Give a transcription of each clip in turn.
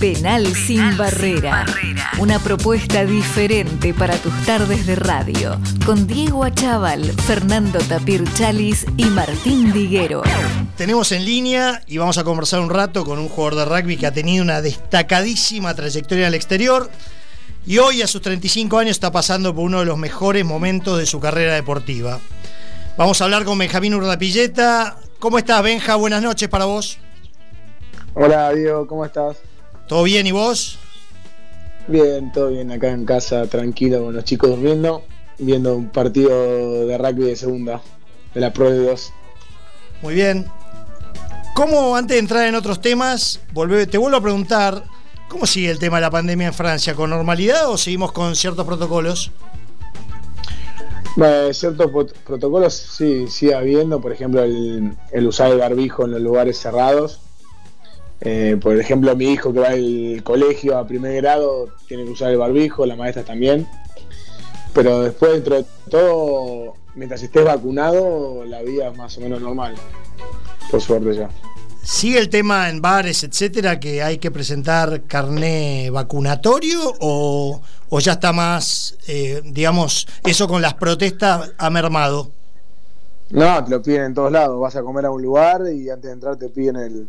Penal, sin, barrera. Una propuesta diferente para tus tardes de radio. Con Diego Achával, Fernando Tapir Chalis y Martín Diguero. Tenemos en línea y vamos a conversar un rato con un jugador de rugby que ha tenido una destacadísima trayectoria al exterior y hoy a sus 35 años está pasando por uno de los mejores momentos de su carrera deportiva. Vamos a hablar con Benjamín Urdapilleta. ¿Cómo estás, Benja? Buenas noches para vos. Hola, Diego, ¿cómo estás? ¿Todo bien y vos? Bien, todo bien, acá en casa, tranquilo, con los chicos durmiendo, viendo un partido de rugby de segunda, de la Pro de 2. Muy bien. ¿Cómo, antes de entrar en otros temas, te vuelvo a preguntar, ¿cómo sigue el tema de la pandemia en Francia? ¿Con normalidad o seguimos con ciertos protocolos? Bueno, ciertos protocolos sí, sigue habiendo, por ejemplo, el, el usar el barbijo en los lugares cerrados, eh, por ejemplo, mi hijo que va al colegio a primer grado tiene que usar el barbijo, la maestra también. Pero después, dentro de todo, mientras estés vacunado, la vida es más o menos normal. Por suerte ya. ¿Sigue el tema en bares, etcétera, que hay que presentar carné vacunatorio o, ya está más, eh, digamos, eso con las protestas ha mermado? No, te lo piden en todos lados. Vas a comer a un lugar y antes de entrar te piden el,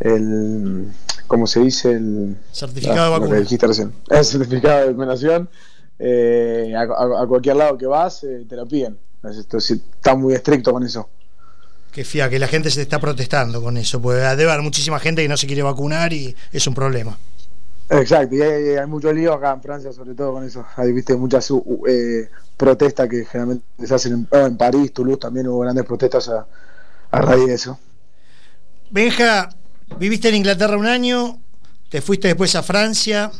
el como se dice el certificado de vacunación. el certificado de vacunación eh, a, cualquier lado que vas eh, te lo piden. Esto, está muy estricto con eso. Que fía que la gente se está protestando con eso porque debe haber muchísima gente que no se quiere vacunar y es un problema. Exacto y hay, mucho lío acá en Francia sobre todo con eso. Hay viste muchas eh, protestas que generalmente se hacen en, en, París Toulouse también hubo grandes protestas a, a raíz de eso. Benja Viviste en Inglaterra un año, te fuiste después a Francia.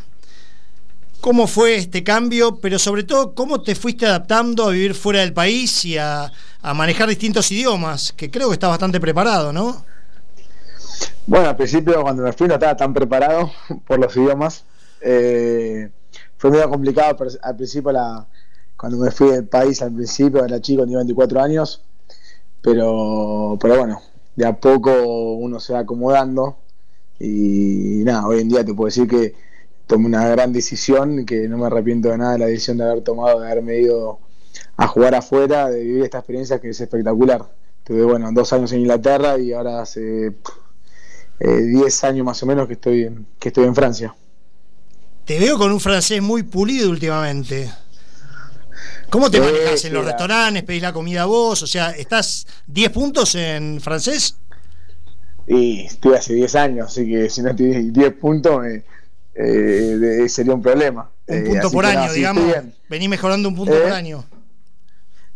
¿Cómo fue este cambio? Pero sobre todo, ¿cómo te fuiste adaptando a vivir fuera del país y a, manejar distintos idiomas? Que creo que estás bastante preparado, ¿no? Bueno, al principio cuando me fui no estaba tan preparado por los idiomas. Eh, fue medio complicado al principio la, cuando me fui del país al principio, era chico, tenía 24 años. Pero, pero bueno, de a poco uno se va acomodando y nada, hoy en día te puedo decir que tomé una gran decisión, que no me arrepiento de nada de la decisión de haber tomado, de haberme ido a jugar afuera, de vivir esta experiencia que es espectacular. Tuve, bueno, dos años en Inglaterra y ahora hace 10 eh, años más o menos que estoy, que estoy en Francia. Te veo con un francés muy pulido últimamente. ¿Cómo te manejas en los restaurantes? ¿Pedís la comida vos? O sea, ¿estás 10 puntos en francés? Y estuve hace 10 años, así que si no tienes 10 puntos eh, eh, sería un problema. Un punto eh, por año, digamos. Vení mejorando un punto por año.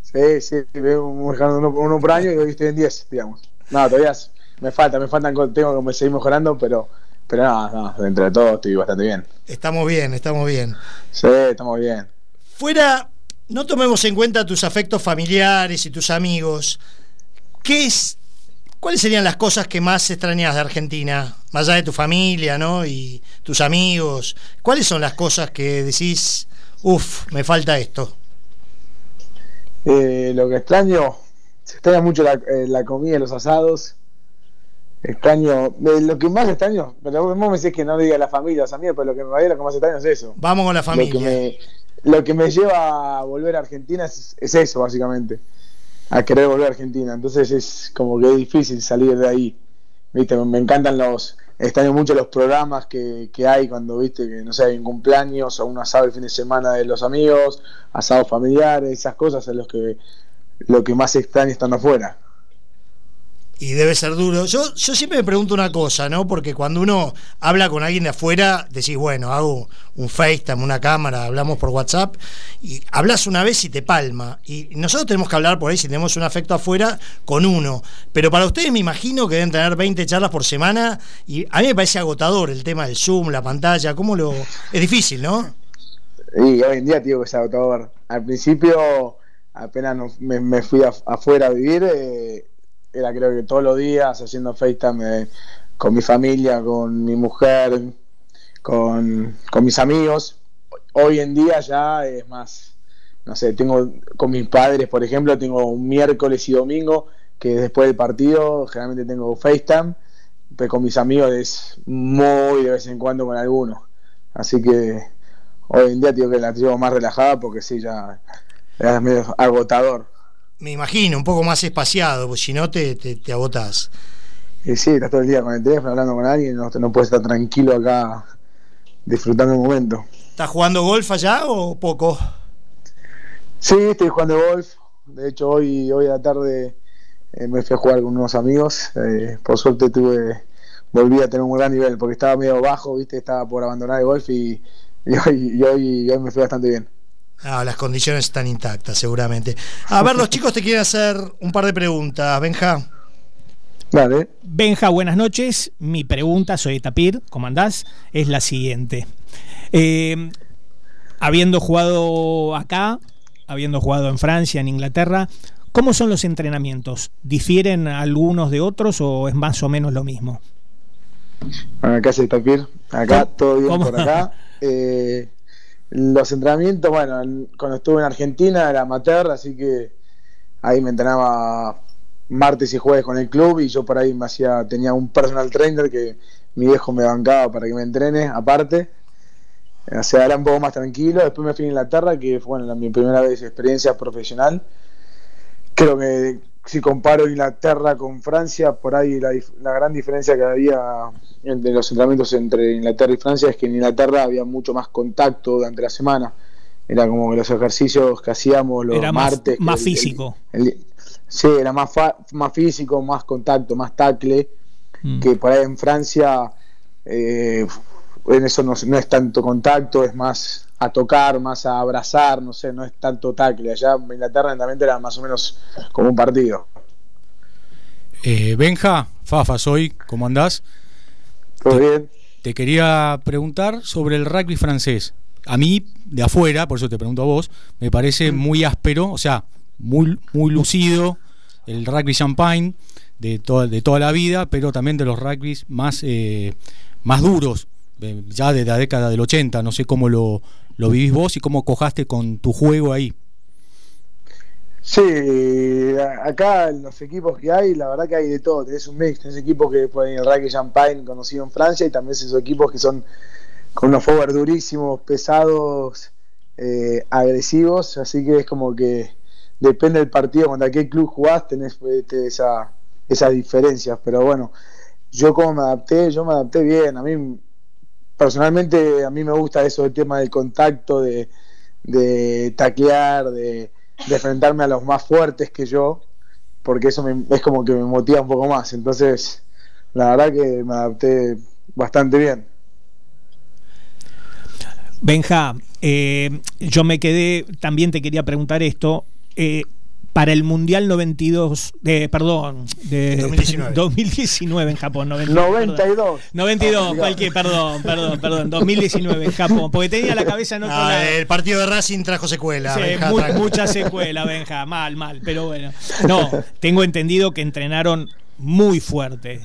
Sí, sí, vengo mejorando uno, por año y hoy estoy en 10, digamos. No, todavía me falta, me faltan, tengo que seguir mejorando, pero pero no, no, dentro de todo estoy bastante bien. Estamos bien, estamos bien. Sí, estamos bien. Fuera no tomemos en cuenta tus afectos familiares y tus amigos. ¿Qué es, ¿Cuáles serían las cosas que más extrañas de Argentina? Más allá de tu familia, ¿no? Y tus amigos. ¿Cuáles son las cosas que decís, uff, me falta esto? Eh, lo que extraño, se extraña mucho la, eh, comida y los asados. Extraño, eh, lo que más extraño, pero vos me decís que no diga la familia, los amigos, pero lo que me va a lo que más extraño es eso. Vamos con la familia lo que me lleva a volver a Argentina es, eso, básicamente. A querer volver a Argentina. Entonces es como que es difícil salir de ahí. ¿Viste? Me encantan los. Extraño mucho los programas que, que hay cuando, viste, que no sé, hay un cumpleaños o un asado el fin de semana de los amigos, asados familiares, esas cosas es los que, lo que más extraño estando afuera y debe ser duro. Yo, yo siempre me pregunto una cosa, ¿no? Porque cuando uno habla con alguien de afuera, decís, bueno, hago un FaceTime, una cámara, hablamos por WhatsApp, y hablas una vez y te palma. Y nosotros tenemos que hablar por ahí, si tenemos un afecto afuera, con uno. Pero para ustedes me imagino que deben tener 20 charlas por semana, y a mí me parece agotador el tema del Zoom, la pantalla, ¿cómo lo...? Es difícil, ¿no? Y hoy en día, tío, que es agotador. Al principio, apenas me, fui afuera a vivir... Eh, era creo que todos los días haciendo FaceTime con mi familia, con mi mujer, con, mis amigos. Hoy en día ya es más, no sé, tengo con mis padres, por ejemplo, tengo un miércoles y domingo que después del partido generalmente tengo FaceTime pero con mis amigos es muy de vez en cuando con algunos. Así que hoy en día digo que la llevo más relajada porque sí, ya es medio agotador. Me imagino, un poco más espaciado, pues si no te, te, te agotás. Y sí, estás todo el día con el teléfono hablando con alguien, no, no puedes estar tranquilo acá disfrutando el momento. ¿Estás jugando golf allá o poco? Sí, estoy jugando golf. De hecho, hoy, hoy a la tarde eh, me fui a jugar con unos amigos. Eh, por suerte tuve, volví a tener un gran nivel porque estaba medio bajo, viste, estaba por abandonar el golf y, y hoy, y hoy, y hoy me fue bastante bien. Ah, las condiciones están intactas, seguramente. A ver, los chicos te quieren hacer un par de preguntas. Benja. Dale. Benja, buenas noches. Mi pregunta, soy Tapir, ¿cómo andás? Es la siguiente. Eh, habiendo jugado acá, habiendo jugado en Francia, en Inglaterra, ¿cómo son los entrenamientos? ¿Difieren algunos de otros o es más o menos lo mismo? Bueno, acá soy Tapir, acá todo bien ¿Cómo? por acá. Eh, los entrenamientos, bueno, cuando estuve en Argentina era amateur, así que ahí me entrenaba martes y jueves con el club y yo por ahí me hacía, tenía un personal trainer que mi viejo me bancaba para que me entrene aparte. O sea, era un poco más tranquilo. Después me fui a Inglaterra, que fue bueno, mi primera vez experiencia profesional. Creo que si comparo Inglaterra con Francia, por ahí la, la gran diferencia que había entre los entrenamientos entre Inglaterra y Francia es que en Inglaterra había mucho más contacto durante la semana. Era como que los ejercicios que hacíamos los Era más, martes. más el- físico. el- el- sí, era más, fa- más físico, más contacto, más tacle. Mm. Que por ahí en Francia eh, en eso no, no es tanto contacto, es más a tocar, más a abrazar, no sé, no es tanto tacle. Allá en Inglaterra también era más o menos como un partido. Eh, Benja, Fafa, soy, ¿cómo andás? ¿Todo bien? Te quería preguntar sobre el rugby francés. A mí, de afuera, por eso te pregunto a vos, me parece muy áspero, o sea, muy, muy lucido el rugby champagne de, toda de toda la vida, pero también de los rugbys más, eh, más duros, eh, ya de la década del 80. No sé cómo lo, lo vivís vos y cómo cojaste con tu juego ahí. Sí, acá los equipos que hay, la verdad que hay de todo. Tenés un mix, tenés equipos que ponen el rugby champagne conocido en Francia y también esos equipos que son con unos forward durísimos, pesados, eh, agresivos. Así que es como que depende del partido, contra qué club jugás, tenés eh, te- esa, esas diferencias. Pero bueno, yo como me adapté, yo me adapté bien. A mí, personalmente, a mí me gusta eso del tema del contacto, de, de taclear, de, de enfrentarme a los más fuertes que yo, porque eso me- es como que me motiva un poco más. Entonces, la verdad que me adapté bastante bien. Benja, eh, yo me quedé, también te quería preguntar esto. eh, para el Mundial 92, de, perdón, de 2019. 2019 en Japón. 92. 92. 92, cualquier, perdón, perdón, perdón, 2019 en Japón, porque tenía la cabeza en otro Ah, lado. el partido de Racing trajo secuela. Sí, Benja, mucha secuela, Benja, mal, mal, pero bueno. No, tengo entendido que entrenaron muy fuerte,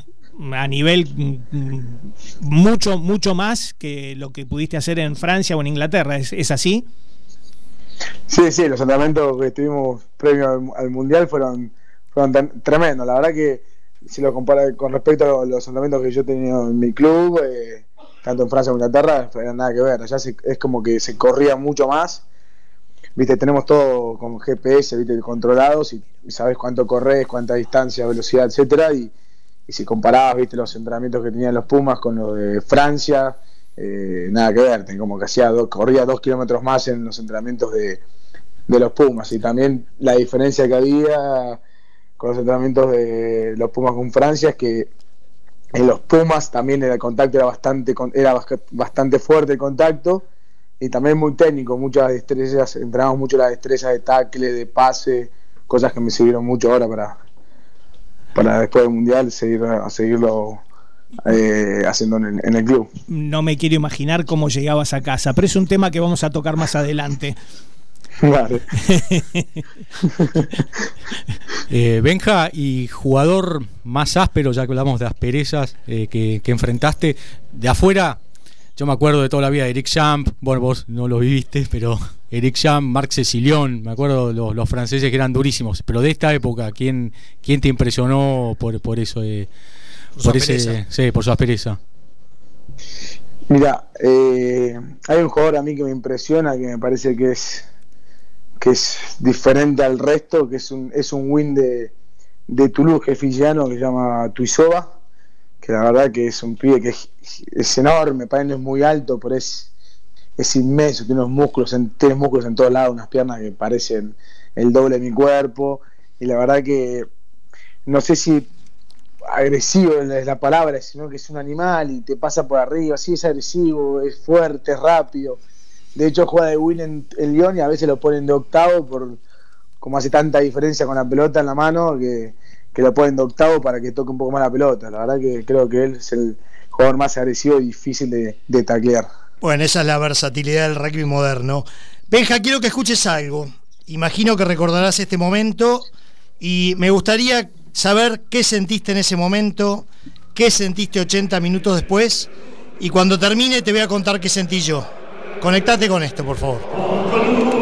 a nivel mm, mm, mucho, mucho más que lo que pudiste hacer en Francia o en Inglaterra, ¿es, es así? Sí, sí, los entrenamientos que estuvimos previo al, al Mundial fueron, fueron tremendos. La verdad que si lo compara con respecto a los entrenamientos que yo he tenido en mi club, eh, tanto en Francia como en Inglaterra, no era nada que ver. Allá se- es como que se corría mucho más. Viste, tenemos todo con GPS, viste, controlados y, y sabes cuánto corres, cuánta distancia, velocidad, etcétera. Y, y si comparabas, viste, los entrenamientos que tenían los Pumas con los de Francia, eh, nada que ver, como que hacía dos, corría dos kilómetros más en los entrenamientos de, de los Pumas. Y también la diferencia que había con los entrenamientos de los Pumas con Francia es que en los Pumas también el contacto era bastante era bast- bastante fuerte el contacto y también muy técnico, muchas destrezas, entrenamos mucho las destrezas de tackle, de pase, cosas que me sirvieron mucho ahora para para después del mundial seguir a seguirlo eh, haciendo en el, en el club. No me quiero imaginar cómo llegabas a casa, pero es un tema que vamos a tocar más adelante. Vale. Eh, Benja, y jugador más áspero, ya que hablamos de asperezas eh, que, que enfrentaste, de afuera, yo me acuerdo de toda la vida de Eric Champ, bueno, vos no lo viviste, pero Eric Champ, Marc Cecilion, me acuerdo los, los franceses que eran durísimos, pero de esta época, ¿quién, quién te impresionó por, por eso? eh, por, ese, sí, por su aspereza. Mira, eh, hay un jugador a mí que me impresiona, que me parece que es que es diferente al resto, que es un, es un win de, de Toulouse jefillano que se llama Tuisova, que la verdad que es un pibe que es, enorme, para no es muy alto, pero es, es inmenso, tiene unos músculos, tiene músculos en todos lados, unas piernas que parecen el doble de mi cuerpo, y la verdad que no sé si agresivo es la palabra, sino que es un animal y te pasa por arriba, sí es agresivo, es fuerte, es rápido. De hecho juega de win en, el Lyon y a veces lo ponen de octavo por como hace tanta diferencia con la pelota en la mano que, lo ponen de octavo para que toque un poco más la pelota. La verdad que creo que él es el jugador más agresivo y difícil de, de taclear. Bueno, esa es la versatilidad del rugby moderno. Benja, quiero que escuches algo. Imagino que recordarás este momento y me gustaría saber qué sentiste en ese momento, qué sentiste 80 minutos después y cuando termine te voy a contar qué sentí yo. Conectate con esto, por favor.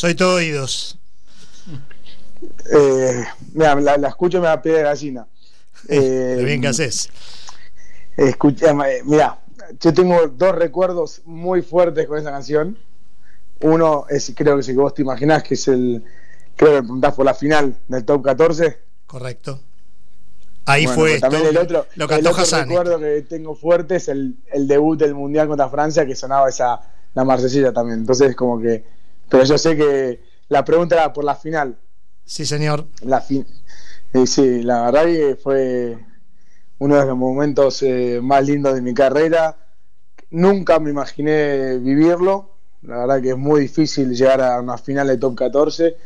Soy todo oídos. Eh, mira, la, escucho y me da pie de gallina. Eh, bien que haces. Escucha, eh, mira, yo tengo dos recuerdos muy fuertes con esa canción. Uno es, creo que si vos te imaginás, que es el, creo que preguntás por la final del top 14. Correcto. Ahí fue esto, también el otro, lo el otro recuerdo que tengo fuerte es el, el, debut del Mundial contra Francia, que sonaba esa la marcesilla también. Entonces, como que pero yo sé que la pregunta era por la final. Sí, señor. La fin sí, la verdad que fue uno de los momentos eh, más lindos de mi carrera. Nunca me imaginé vivirlo. La verdad que es muy difícil llegar a una final de top 14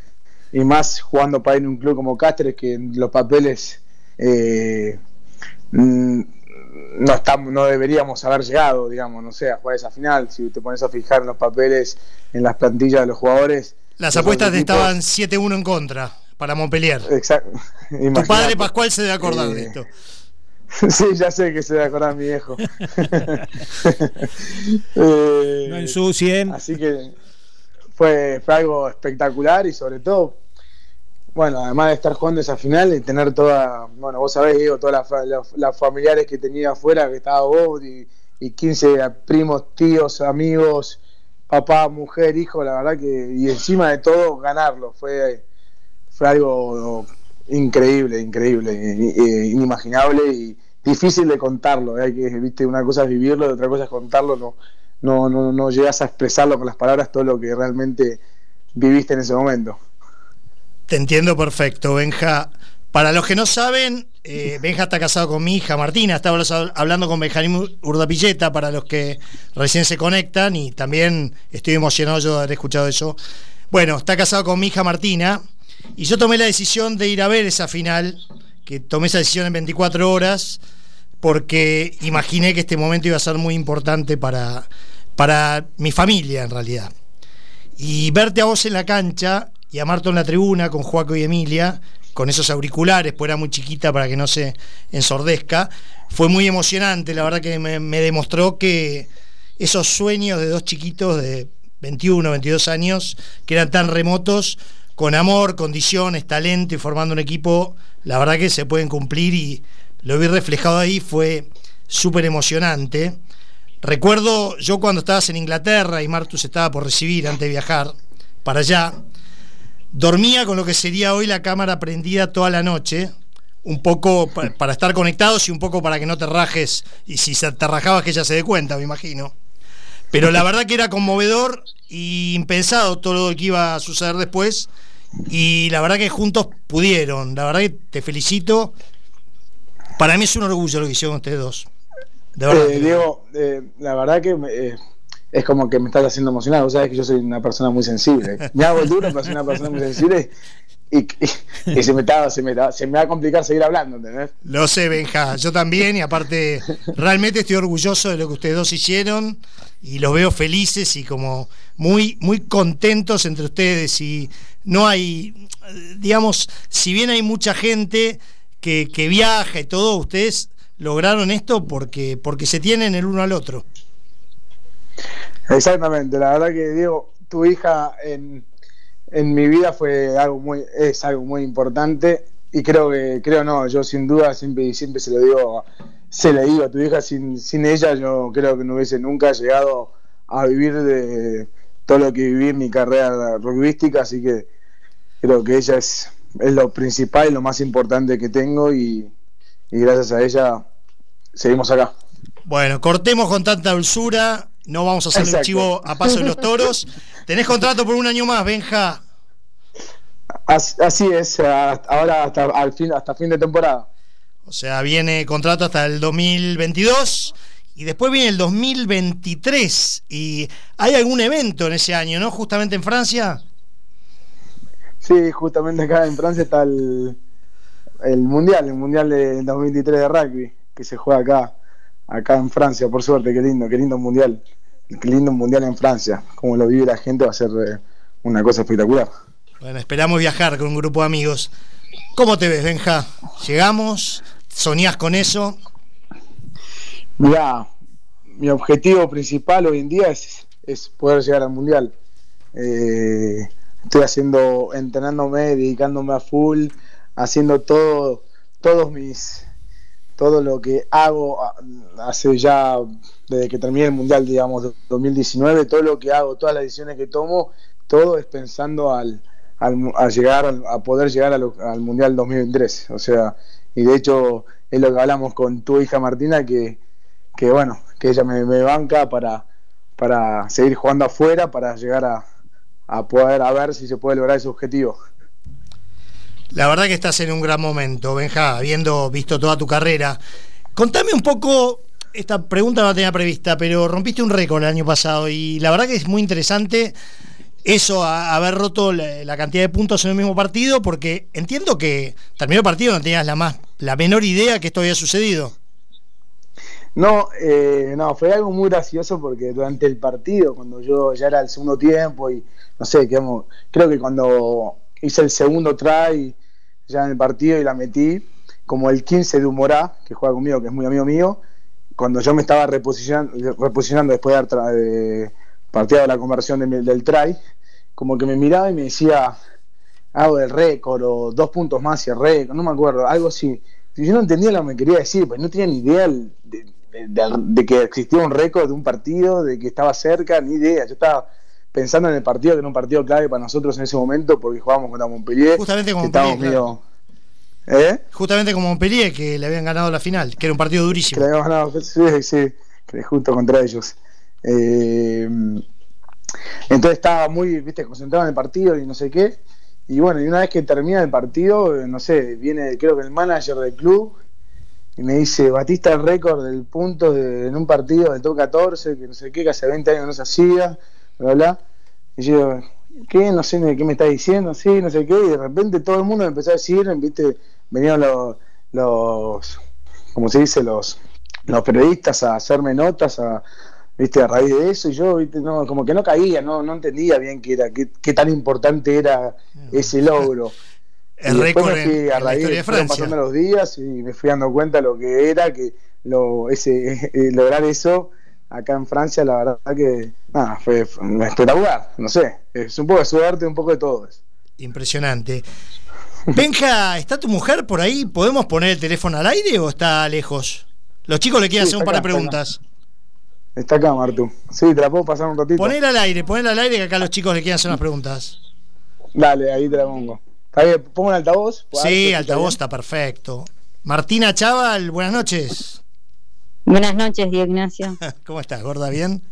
y más jugando para ir en un club como Cáceres que en los papeles eh, no estamos, no deberíamos haber llegado, digamos, no sé, a jugar esa final. Si te pones a fijar en los papeles, en las plantillas de los jugadores. Las apuestas estaban 7-1 en contra para Montpellier. Exacto. Tu padre Pascual se debe acordar de eh, esto. Sí, ya sé que se debe acordar mi viejo. eh, no ensucien. Así que fue, fue algo espectacular y sobre todo bueno, además de estar jugando esa final y tener toda, bueno, vos sabés, digo, todas las, familiares que tenía afuera, que estaba vos y, y 15 primos, tíos, amigos, papá, mujer, hijo, la verdad que, y encima de todo, ganarlo, fue, fue algo increíble, increíble, inimaginable y difícil de contarlo, hay que, viste, una cosa es vivirlo otra cosa es contarlo, no, no, no, no llegas a expresarlo con las palabras todo lo que realmente viviste en ese momento. Te entiendo perfecto, Benja. Para los que no saben, eh, Benja está casado con mi hija Martina. Estaba hablando con Benjamín Urdapilleta para los que recién se conectan y también estoy emocionado yo de haber escuchado eso. Bueno, está casado con mi hija Martina y yo tomé la decisión de ir a ver esa final, que tomé esa decisión en 24 horas porque imaginé que este momento iba a ser muy importante para, para mi familia en realidad. Y verte a vos en la cancha y a Marto en la tribuna con Joaco y Emilia, con esos auriculares, pues era muy chiquita para que no se ensordezca. Fue muy emocionante, la verdad que me, demostró que esos sueños de dos chiquitos de 21, 22 años, que eran tan remotos, con amor, condiciones, talento y formando un equipo, la verdad que se pueden cumplir y lo vi reflejado ahí, fue súper emocionante. Recuerdo yo cuando estabas en Inglaterra y Martus estaba por recibir antes de viajar para allá, Dormía con lo que sería hoy la cámara prendida toda la noche, un poco para estar conectados y un poco para que no te rajes, y si te rajabas que ella se dé cuenta, me imagino. Pero la verdad que era conmovedor y impensado todo lo que iba a suceder después. Y la verdad que juntos pudieron. La verdad que te felicito. Para mí es un orgullo lo que hicieron ustedes dos. Eh, Diego, eh, la verdad que eh, es como que me estás haciendo emocionar. Vos sabés que yo soy una persona muy sensible. Me hago duro, pero soy una persona muy sensible. Y, se, me se, me se me va a complicar seguir hablando, ¿entendés? Lo sé, Benja, yo también, y aparte, realmente estoy orgulloso de lo que ustedes dos hicieron y los veo felices y como muy, muy contentos entre ustedes. Y no hay, digamos, si bien hay mucha gente que, que viaja y todo, ustedes lograron esto porque, porque se tienen el uno al otro. Exactamente, la verdad que Diego, tu hija en, en mi vida fue algo muy, es algo muy importante y creo que, creo no, yo sin duda siempre, siempre se lo digo, se le digo a tu hija, sin, sin ella yo creo que no hubiese nunca llegado a vivir de todo lo que viví en mi carrera rugbyística, así que creo que ella es, es lo principal lo más importante que tengo y, y gracias a ella seguimos acá. Bueno, cortemos con tanta dulzura, no vamos a hacer el chivo a paso de los toros. Tenés contrato por un año más, Benja. Así es, ahora hasta, al fin, hasta fin de temporada. O sea, viene contrato hasta el 2022 y después viene el 2023. ¿Y hay algún evento en ese año, no? Justamente en Francia. Sí, justamente acá en Francia está el, el Mundial, el Mundial de 2023 de rugby, que se juega acá acá en Francia, por suerte, qué lindo, qué lindo mundial. Qué lindo mundial en Francia. Como lo vive la gente va a ser eh, una cosa espectacular. Bueno, esperamos viajar con un grupo de amigos. ¿Cómo te ves, Benja? ¿Llegamos? ¿Soñás con eso? Mira, mi objetivo principal hoy en día es, es poder llegar al mundial. Eh, estoy haciendo, entrenándome, dedicándome a full, haciendo todo, todos mis, todo lo que hago ah, hace ya, desde que terminé el Mundial, digamos, 2019, todo lo que hago, todas las decisiones que tomo, todo es pensando al, al llegar, a poder llegar al, Mundial 2023. O sea, y de hecho es lo que hablamos con tu hija Martina, que, que bueno, que ella me, banca para, para seguir jugando afuera, para llegar a, a poder a ver si se puede lograr ese objetivo. La verdad que estás en un gran momento, Benja, habiendo visto toda tu carrera. Contame un poco, esta pregunta no la tenía prevista, pero rompiste un récord el año pasado y la verdad que es muy interesante eso, haber roto la, cantidad de puntos en el mismo partido, porque entiendo que terminó el partido no tenías la, más, la menor idea que esto había sucedido. No, eh, no, fue algo muy gracioso porque durante el partido, cuando yo ya era el segundo tiempo y no sé, creo que cuando hice el segundo try ya en el partido y la metí, como el 15 de Humorá, que juega conmigo, que es muy amigo mío, cuando yo me estaba reposicionando, reposicionando después de haber partido la conversión del try, como que me miraba y me decía algo del récord o dos puntos más y el récord, no me acuerdo, algo así. Yo no entendía lo que me quería decir, pues no tenía ni idea de, de que existía un récord de un partido, de que estaba cerca, ni idea. Yo estaba pensando en el partido, que era un partido clave para nosotros en ese momento, porque jugábamos contra Montpellier. Justamente como Montpellier. ¿Eh? Justamente como Montpellier, que le habían ganado la final, que era un partido durísimo. Que le habían ganado, sí, sí, justo contra ellos. Eh, entonces estaba muy, viste, concentrado en el partido y no sé qué. Y bueno, y una vez que termina el partido, no sé, viene creo que el manager del club y me dice, batista el récord del punto en un partido del top 14, que no sé qué, que hace 20 años no se hacía bla, Y yo, ¿qué? No sé qué me está diciendo, sí, no sé qué. Y de repente todo el mundo me empezó a decir, ¿viste? Venían los, los como se dice, los, los periodistas a hacerme notas, a, ¿viste? A raíz de eso, y yo, ¿viste? No, como que no caía, no, no entendía bien qué era, qué, qué tan importante era ese logro. El a raíz de, pasando los días y me fui dando cuenta lo que era, que lo, ese, lograr eso acá en Francia, la verdad que nada, fue, espectacular. No sé, es un poco de suerte, un poco de todo. Impresionante. Benja, ¿está tu mujer por ahí? ¿Podemos poner el teléfono al aire o está lejos? Los chicos le quieren hacer un par de preguntas. Está acá, Martu. Sí, te la puedo pasar un ratito. Poner al aire, poner al aire que acá los chicos le quieren hacer unas preguntas. Dale, ahí te la pongo. ¿Está bien? ¿Pongo el altavoz? Sí, altavoz está perfecto. Martina Chaval, buenas noches. Buenas noches, Diego Ignacio. ¿Cómo estás, gorda? ¿Bien?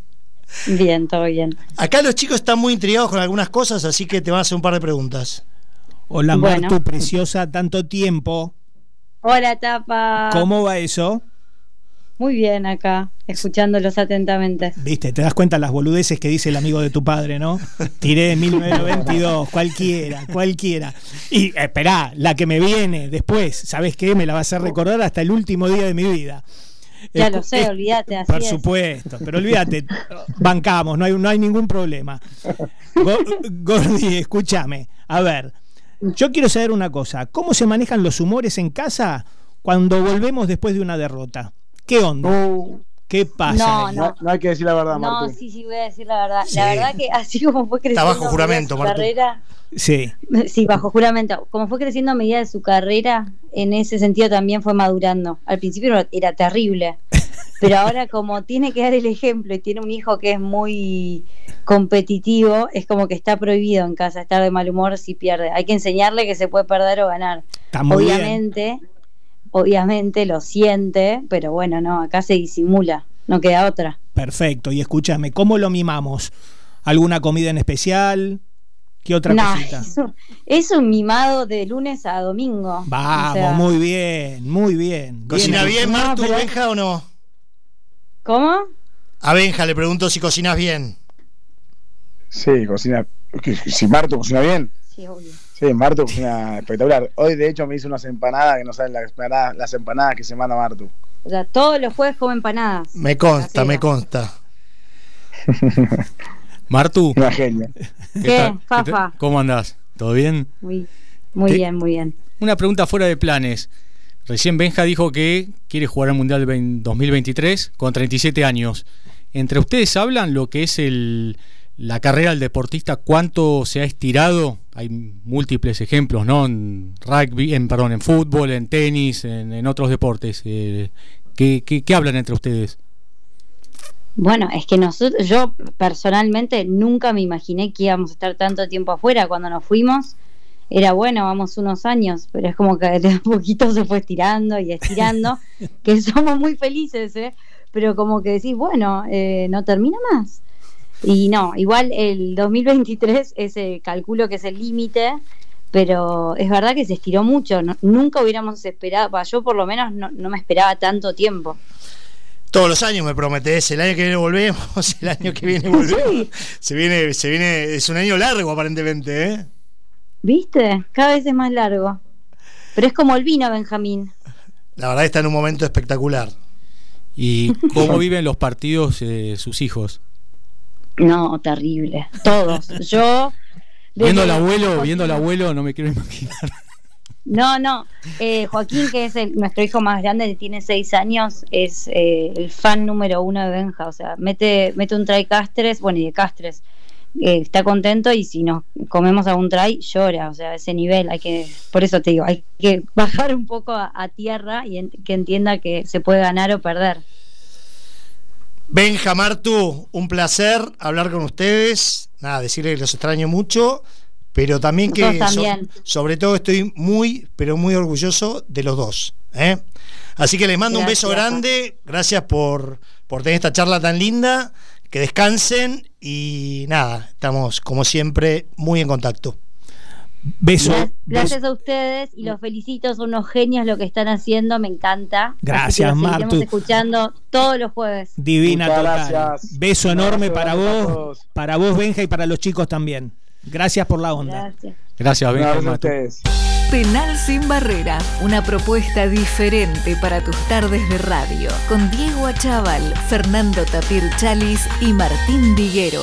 Bien, todo bien. Acá los chicos están muy intrigados con algunas cosas, así que te van a hacer un par de preguntas. Hola Bueno. Martu, preciosa, tanto tiempo. Hola, Tapa. ¿Cómo va eso? Muy bien acá, escuchándolos atentamente. Viste, te das cuenta las boludeces que dice el amigo de tu padre, ¿no? Tiré en 1992, cualquiera, cualquiera. Y esperá, la que me viene después, ¿sabes qué? Me la va a hacer recordar hasta el último día de mi vida. Ya lo sé, olvídate, así Por es. supuesto, pero olvídate, bancamos, no hay, no hay ningún problema. Go- Gordi, escúchame, a ver, yo quiero saber una cosa, ¿cómo se manejan los humores en casa cuando volvemos después de una derrota? ¿Qué onda? Uh, ¿Qué pasa? No, no, no hay que decir la verdad, No, Martín. sí, sí, voy a decir la verdad. Sí. La verdad que así como fue creciendo bajo medida de juramento, Martu. carrera, Sí, sí, bajo juramento, como fue creciendo a medida de su carrera, en ese sentido también fue madurando. Al principio era- terrible, pero ahora como tiene que dar el ejemplo y tiene un hijo que es muy competitivo, es como que está prohibido en casa estar de mal humor si pierde. Hay que enseñarle que se puede perder o ganar. está muy bien. Obviamente, lo siente, pero bueno, no, acá se disimula, no queda otra. Perfecto, y escúchame, ¿cómo lo mimamos? ¿Alguna comida en especial? ¿Qué otra No, cosita? es un, es un mimado de lunes a domingo. Vamos, O sea, muy bien, muy bien. ¿Cocina bien, No, Martu, pero- Benja o no? ¿Cómo? A Benja le pregunto si cocinas bien. Sí, cocina. Si Marto cocina bien. Sí, obvio. Sí, cocina espectacular. Hoy, de hecho, me hizo unas empanadas que no saben las empanadas, las empanadas que se manda Martu. O sea, todos los jueves come empanadas. Me consta, me consta. Martu, Una genia. ¿Qué? Fafa? ¿Cómo andás? ¿Todo bien? Muy, muy bien, muy bien. Una pregunta fuera de planes. Recién Benja dijo que quiere jugar al Mundial vein- 2023 con 37 años. ¿Entre ustedes hablan lo que es el, la carrera del deportista? ¿Cuánto se ha estirado? Hay múltiples ejemplos, ¿no? En rugby, en, perdón, en fútbol, en tenis, en, en otros deportes. Eh, ¿qué, qué, qué hablan entre ustedes? Bueno, es que nosotros, yo personalmente nunca me imaginé que íbamos a estar tanto tiempo afuera. Cuando nos fuimos, era bueno, vamos unos años, pero es como que de a poquito se fue estirando y estirando, que somos muy felices, ¿eh? Pero como que decís, bueno, eh, no termina más. Y no, igual el 2023 ese calculo que es el límite, pero es verdad que se estiró mucho. no- nunca hubiéramos esperado, bah, yo por lo menos no, no me esperaba tanto tiempo. Todos los años me prometés, el año que viene volvemos, el año que viene volvemos. Se viene, se viene, es un año largo aparentemente, ¿eh? ¿Viste? Cada vez es más largo. Pero es como el vino, Benjamín. La verdad está en un momento espectacular. ¿Y cómo viven los partidos eh, sus hijos? No, terrible. Todos. Yo. Viendo al abuelo, viendo al abuelo, no me quiero imaginar. No, no. Eh, Joaquín, que es el- nuestro hijo más grande, que tiene seis años, es eh, el fan número uno de Benja. O sea, mete, mete un try castres, bueno, y de castres. Eh, está contento y si nos comemos algún try, llora. O sea, a ese nivel hay que. Por eso te digo, hay que bajar un poco a, a tierra y en- que entienda que se puede ganar o perder. Benja, Martu, un placer hablar con ustedes. Nada, decirles que los extraño mucho, pero también que so- también. sobre todo estoy muy, pero muy orgulloso de los dos. ¿eh? Así que les mando un beso grande. Gracias por, por tener esta charla tan linda. Que descansen y nada, estamos como siempre muy en contacto. Beso. Gra- beso. Gracias a ustedes y los felicito, son unos genios lo que están haciendo, me encanta. Gracias, seguiremos Martu. escuchando todos los jueves. Divina Muchas total. gracias. Beso enorme para vos, para vos, Benja, y para los chicos también. Gracias por la onda. Gracias. Gracias, Benja. abrazo a ustedes. Penal sin barrera, una propuesta diferente para tus tardes de radio, con Diego Achával, Fernando Tapir Chalis y Martín Diguero.